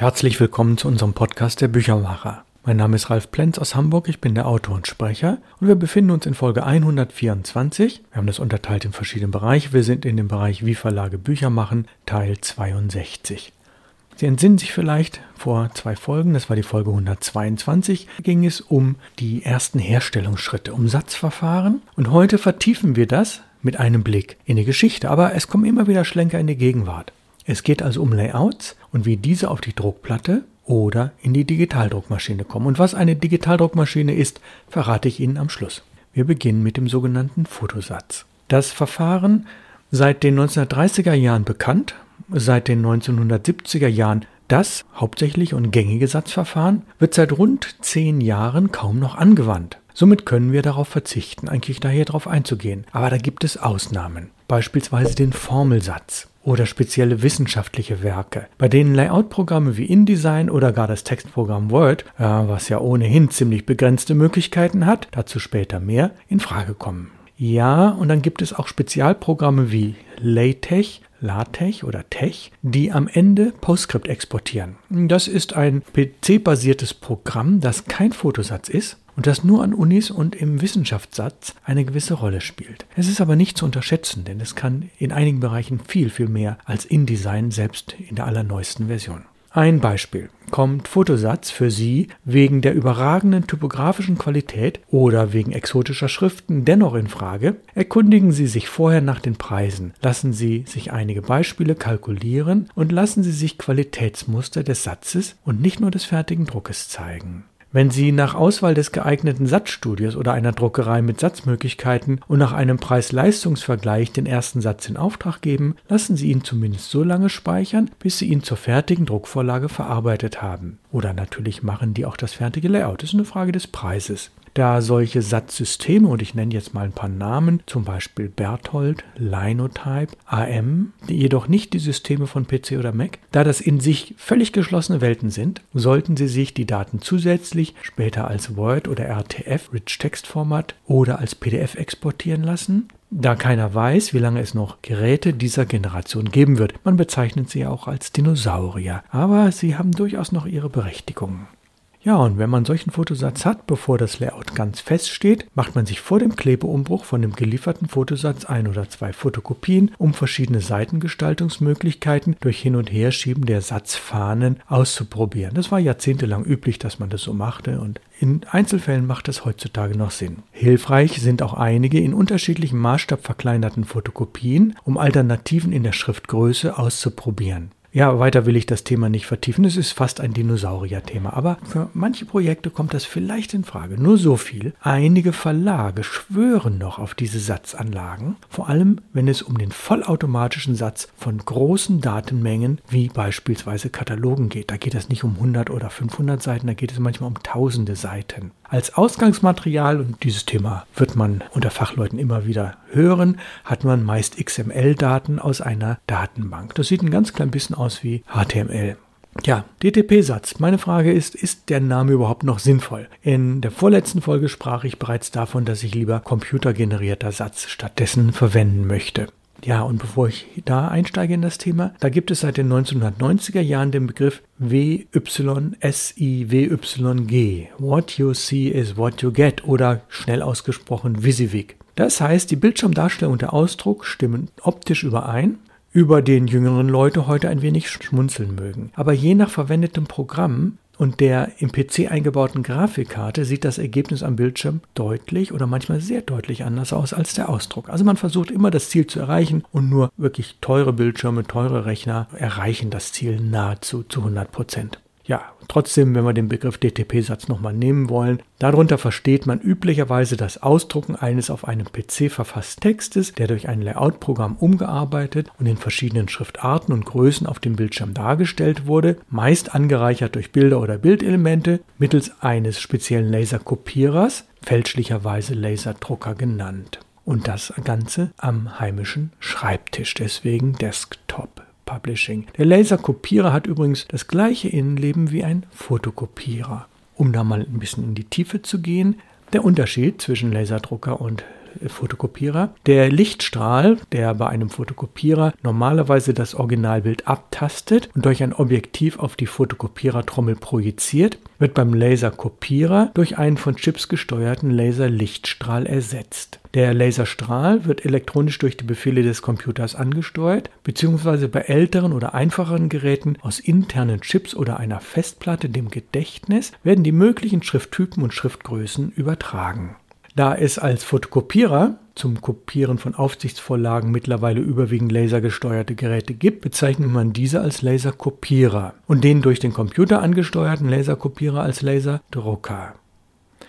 Herzlich willkommen zu unserem Podcast der Büchermacher. Mein Name ist Ralf Plenz aus Hamburg, ich bin der Autor und Sprecher und wir befinden uns in Folge 124. Wir haben das unterteilt in verschiedene Bereiche. Wir sind in dem Bereich Wie Verlage Bücher machen, Teil 62. Sie entsinnen sich vielleicht vor zwei Folgen, das war die Folge 122, ging es um die ersten Herstellungsschritte, um Satzverfahren und heute vertiefen wir das mit einem Blick in die Geschichte, aber es kommen immer wieder Schlenker in die Gegenwart. Es geht also um Layouts und wie diese auf die Druckplatte oder in die Digitaldruckmaschine kommen. Und was eine Digitaldruckmaschine ist, verrate ich Ihnen am Schluss. Wir beginnen mit dem sogenannten Fotosatz. Das Verfahren seit den 1930er Jahren bekannt, seit den 1970er Jahren das hauptsächlich und gängige Satzverfahren wird seit rund zehn Jahren kaum noch angewandt. Somit können wir darauf verzichten, eigentlich daher darauf einzugehen. Aber da gibt es Ausnahmen, beispielsweise den Formelsatz oder spezielle wissenschaftliche Werke, bei denen Layout-Programme wie InDesign oder gar das Textprogramm Word, äh, was ja ohnehin ziemlich begrenzte Möglichkeiten hat, dazu später mehr, in Frage kommen. Ja, und dann gibt es auch Spezialprogramme wie LaTeX, LaTeX oder Tech, die am Ende PostScript exportieren. Das ist ein PC-basiertes Programm, das kein Fotosatz ist und das nur an Unis und im Wissenschaftssatz eine gewisse Rolle spielt. Es ist aber nicht zu unterschätzen, denn es kann in einigen Bereichen viel, viel mehr als InDesign selbst in der allerneuesten Version. Ein Beispiel. Kommt Fotosatz für Sie wegen der überragenden typografischen Qualität oder wegen exotischer Schriften dennoch in Frage, erkundigen Sie sich vorher nach den Preisen, lassen Sie sich einige Beispiele kalkulieren und lassen Sie sich Qualitätsmuster des Satzes und nicht nur des fertigen Druckes zeigen. Wenn Sie nach Auswahl des geeigneten Satzstudios oder einer Druckerei mit Satzmöglichkeiten und nach einem Preis-Leistungs-Vergleich den ersten Satz in Auftrag geben, lassen Sie ihn zumindest so lange speichern, bis Sie ihn zur fertigen Druckvorlage verarbeitet haben. Oder natürlich machen die auch das fertige Layout. Das ist eine Frage des Preises da solche Satzsysteme, und ich nenne jetzt mal ein paar Namen, zum Beispiel Berthold, Linotype, AM, jedoch nicht die Systeme von PC oder Mac, da das in sich völlig geschlossene Welten sind, sollten Sie sich die Daten zusätzlich später als Word oder RTF, Rich Text Format oder als PDF exportieren lassen, da keiner weiß, wie lange es noch Geräte dieser Generation geben wird. Man bezeichnet sie auch als Dinosaurier, aber sie haben durchaus noch ihre Berechtigung. Ja, und wenn man solchen Fotosatz hat, bevor das Layout ganz fest steht, macht man sich vor dem Klebeumbruch von dem gelieferten Fotosatz ein oder zwei Fotokopien, um verschiedene Seitengestaltungsmöglichkeiten durch Hin- und Herschieben der Satzfahnen auszuprobieren. Das war jahrzehntelang üblich, dass man das so machte und in Einzelfällen macht es heutzutage noch Sinn. Hilfreich sind auch einige in unterschiedlichem Maßstab verkleinerten Fotokopien, um Alternativen in der Schriftgröße auszuprobieren. Ja, weiter will ich das Thema nicht vertiefen. Es ist fast ein Dinosaurier-Thema. Aber für manche Projekte kommt das vielleicht in Frage. Nur so viel. Einige Verlage schwören noch auf diese Satzanlagen. Vor allem, wenn es um den vollautomatischen Satz von großen Datenmengen, wie beispielsweise Katalogen geht. Da geht es nicht um 100 oder 500 Seiten, da geht es manchmal um tausende Seiten. Als Ausgangsmaterial, und dieses Thema wird man unter Fachleuten immer wieder hören, hat man meist XML-Daten aus einer Datenbank. Das sieht ein ganz klein bisschen aus wie HTML. Ja, DTP-Satz. Meine Frage ist, ist der Name überhaupt noch sinnvoll? In der vorletzten Folge sprach ich bereits davon, dass ich lieber computergenerierter Satz stattdessen verwenden möchte. Ja, und bevor ich da einsteige in das Thema, da gibt es seit den 1990er Jahren den Begriff WYSIWYG. What you see is what you get oder schnell ausgesprochen WYSIWYG. Das heißt, die Bildschirmdarstellung und der Ausdruck stimmen optisch überein, über den jüngeren Leute heute ein wenig schmunzeln mögen. Aber je nach verwendetem Programm und der im PC eingebauten Grafikkarte sieht das Ergebnis am Bildschirm deutlich oder manchmal sehr deutlich anders aus als der Ausdruck. Also man versucht immer das Ziel zu erreichen und nur wirklich teure Bildschirme, teure Rechner erreichen das Ziel nahezu zu 100 Prozent. Ja, trotzdem, wenn wir den Begriff DTP-Satz nochmal nehmen wollen, darunter versteht man üblicherweise das Ausdrucken eines auf einem PC verfassten Textes, der durch ein Layout-Programm umgearbeitet und in verschiedenen Schriftarten und Größen auf dem Bildschirm dargestellt wurde, meist angereichert durch Bilder oder Bildelemente mittels eines speziellen Laserkopierers, fälschlicherweise Laserdrucker genannt. Und das Ganze am heimischen Schreibtisch, deswegen Desktop. Publishing. Der Laserkopierer hat übrigens das gleiche Innenleben wie ein Fotokopierer. Um da mal ein bisschen in die Tiefe zu gehen, der Unterschied zwischen Laserdrucker und Fotokopierer. Der Lichtstrahl, der bei einem Fotokopierer normalerweise das Originalbild abtastet und durch ein Objektiv auf die Fotokopierertrommel projiziert, wird beim Laserkopierer durch einen von Chips gesteuerten Laserlichtstrahl ersetzt. Der Laserstrahl wird elektronisch durch die Befehle des Computers angesteuert, beziehungsweise bei älteren oder einfacheren Geräten aus internen Chips oder einer Festplatte, dem Gedächtnis, werden die möglichen Schrifttypen und Schriftgrößen übertragen. Da es als Fotokopierer zum Kopieren von Aufsichtsvorlagen mittlerweile überwiegend lasergesteuerte Geräte gibt, bezeichnet man diese als Laserkopierer und den durch den Computer angesteuerten Laserkopierer als Laserdrucker.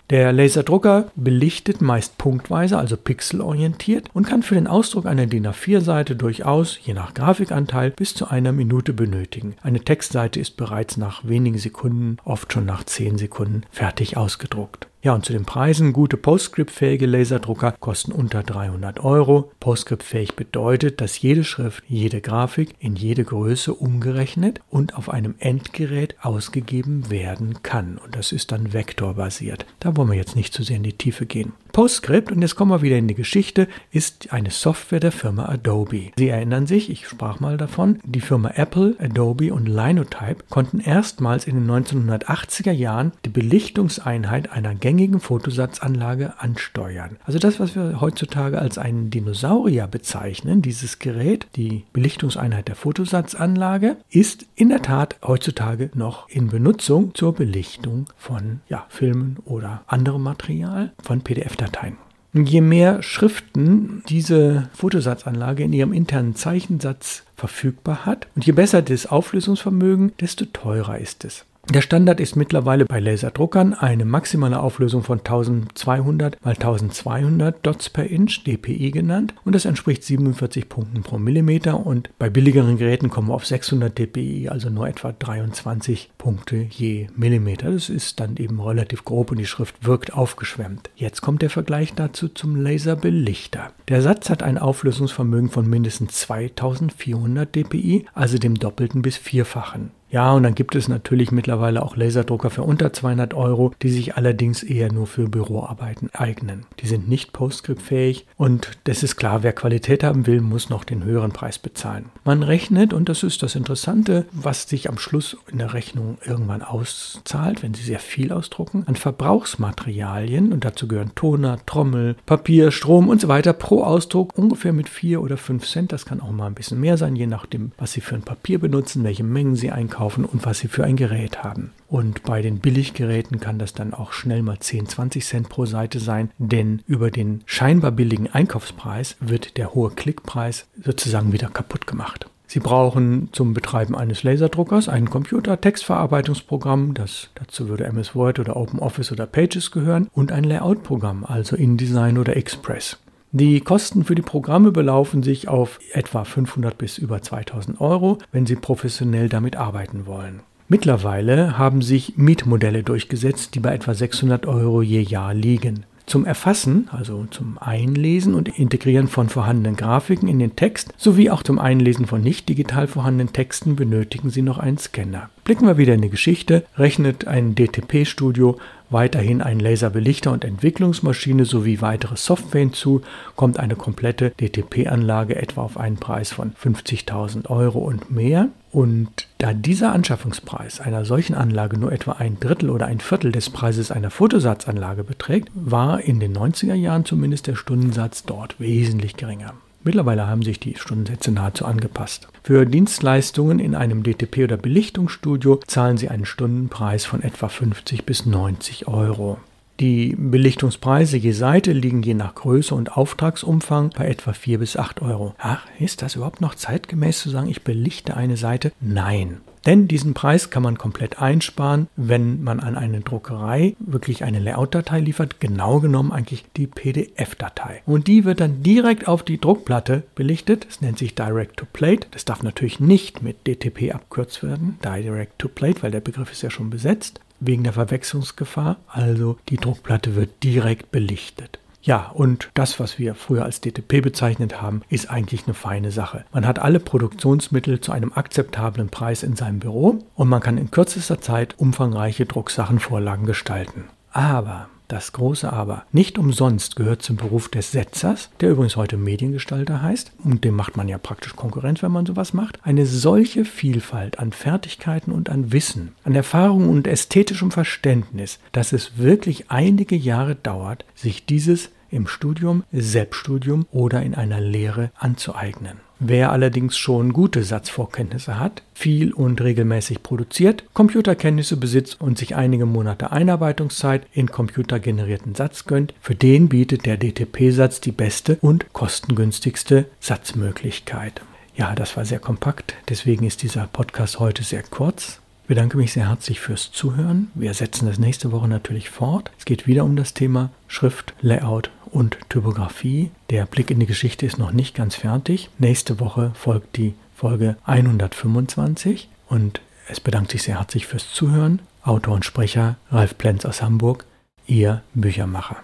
Der Laserdrucker belichtet meist punktweise, also pixelorientiert und kann für den Ausdruck einer DIN A4-Seite durchaus, je nach Grafikanteil, bis zu einer Minute benötigen. Eine Textseite ist bereits nach wenigen Sekunden, oft schon nach 10 Sekunden, fertig ausgedruckt. Ja, und zu den Preisen. Gute PostScript-fähige Laserdrucker kosten unter 300 Euro. PostScript-fähig bedeutet, dass jede Schrift, jede Grafik in jede Größe umgerechnet und auf einem Endgerät ausgegeben werden kann. Und das ist dann vektorbasiert. Da wollen wir jetzt nicht zu sehr in die Tiefe gehen. PostScript, und jetzt kommen wir wieder in die Geschichte, ist eine Software der Firma Adobe. Sie erinnern sich, ich sprach mal davon, die Firma Apple, Adobe und Linotype konnten erstmals in den 1980er Jahren die Belichtungseinheit einer gängigen Fotosatzanlage ansteuern. Also das, was wir heutzutage als einen Dinosaurier bezeichnen, dieses Gerät, die Belichtungseinheit der Fotosatzanlage, ist in der Tat heutzutage noch in Benutzung zur Belichtung von ja, Filmen oder anderem Material, von PDF Dateien. Je mehr Schriften diese Fotosatzanlage in ihrem internen Zeichensatz verfügbar hat und je besser das Auflösungsvermögen, desto teurer ist es. Der Standard ist mittlerweile bei Laserdruckern eine maximale Auflösung von 1200 x 1200 Dots per Inch, DPI genannt, und das entspricht 47 Punkten pro Millimeter und bei billigeren Geräten kommen wir auf 600 dpi, also nur etwa 23 Punkte je Millimeter. Das ist dann eben relativ grob und die Schrift wirkt aufgeschwemmt. Jetzt kommt der Vergleich dazu zum Laserbelichter. Der Satz hat ein Auflösungsvermögen von mindestens 2400 dpi, also dem doppelten bis vierfachen. Ja, und dann gibt es natürlich mittlerweile auch Laserdrucker für unter 200 Euro, die sich allerdings eher nur für Büroarbeiten eignen. Die sind nicht PostScript-fähig und das ist klar, wer Qualität haben will, muss noch den höheren Preis bezahlen. Man rechnet, und das ist das Interessante, was sich am Schluss in der Rechnung irgendwann auszahlt, wenn Sie sehr viel ausdrucken, an Verbrauchsmaterialien, und dazu gehören Toner, Trommel, Papier, Strom und so weiter, pro Ausdruck ungefähr mit 4 oder 5 Cent. Das kann auch mal ein bisschen mehr sein, je nachdem, was Sie für ein Papier benutzen, welche Mengen Sie einkaufen kaufen und was sie für ein Gerät haben. Und bei den Billiggeräten kann das dann auch schnell mal 10, 20 Cent pro Seite sein, denn über den scheinbar billigen Einkaufspreis wird der hohe Klickpreis sozusagen wieder kaputt gemacht. Sie brauchen zum Betreiben eines Laserdruckers einen Computer, Textverarbeitungsprogramm, das dazu würde MS Word oder OpenOffice oder Pages gehören, und ein Layout-Programm, also InDesign oder Express. Die Kosten für die Programme belaufen sich auf etwa 500 bis über 2000 Euro, wenn Sie professionell damit arbeiten wollen. Mittlerweile haben sich Mietmodelle durchgesetzt, die bei etwa 600 Euro je Jahr liegen. Zum Erfassen, also zum Einlesen und Integrieren von vorhandenen Grafiken in den Text sowie auch zum Einlesen von nicht digital vorhandenen Texten benötigen Sie noch einen Scanner. Blicken wir wieder in die Geschichte, rechnet ein DTP-Studio weiterhin ein Laserbelichter und Entwicklungsmaschine sowie weitere Software hinzu, kommt eine komplette DTP-Anlage etwa auf einen Preis von 50.000 Euro und mehr. Und da dieser Anschaffungspreis einer solchen Anlage nur etwa ein Drittel oder ein Viertel des Preises einer Fotosatzanlage beträgt, war in den 90er Jahren zumindest der Stundensatz dort wesentlich geringer. Mittlerweile haben sich die Stundensätze nahezu angepasst. Für Dienstleistungen in einem DTP- oder Belichtungsstudio zahlen Sie einen Stundenpreis von etwa 50 bis 90 Euro. Die Belichtungspreise je Seite liegen je nach Größe und Auftragsumfang bei etwa 4 bis 8 Euro. Ach, ist das überhaupt noch zeitgemäß zu sagen, ich belichte eine Seite? Nein. Denn diesen Preis kann man komplett einsparen, wenn man an eine Druckerei wirklich eine Layout-Datei liefert, genau genommen eigentlich die PDF-Datei. Und die wird dann direkt auf die Druckplatte belichtet. Das nennt sich Direct to Plate. Das darf natürlich nicht mit DTP abkürzt werden, Direct to Plate, weil der Begriff ist ja schon besetzt, wegen der Verwechslungsgefahr. Also die Druckplatte wird direkt belichtet. Ja, und das, was wir früher als DTP bezeichnet haben, ist eigentlich eine feine Sache. Man hat alle Produktionsmittel zu einem akzeptablen Preis in seinem Büro und man kann in kürzester Zeit umfangreiche Drucksachenvorlagen gestalten. Aber das große Aber. Nicht umsonst gehört zum Beruf des Setzers, der übrigens heute Mediengestalter heißt, und dem macht man ja praktisch Konkurrenz, wenn man sowas macht, eine solche Vielfalt an Fertigkeiten und an Wissen, an Erfahrung und ästhetischem Verständnis, dass es wirklich einige Jahre dauert, sich dieses im Studium, Selbststudium oder in einer Lehre anzueignen. Wer allerdings schon gute Satzvorkenntnisse hat, viel und regelmäßig produziert, Computerkenntnisse besitzt und sich einige Monate Einarbeitungszeit in computergenerierten Satz gönnt, für den bietet der DTP-Satz die beste und kostengünstigste Satzmöglichkeit. Ja, das war sehr kompakt, deswegen ist dieser Podcast heute sehr kurz. Ich bedanke mich sehr herzlich fürs Zuhören. Wir setzen das nächste Woche natürlich fort. Es geht wieder um das Thema Schrift, Layout und Typografie. Der Blick in die Geschichte ist noch nicht ganz fertig. Nächste Woche folgt die Folge 125 und es bedankt sich sehr herzlich fürs Zuhören. Autor und Sprecher Ralf Plenz aus Hamburg, Ihr Büchermacher.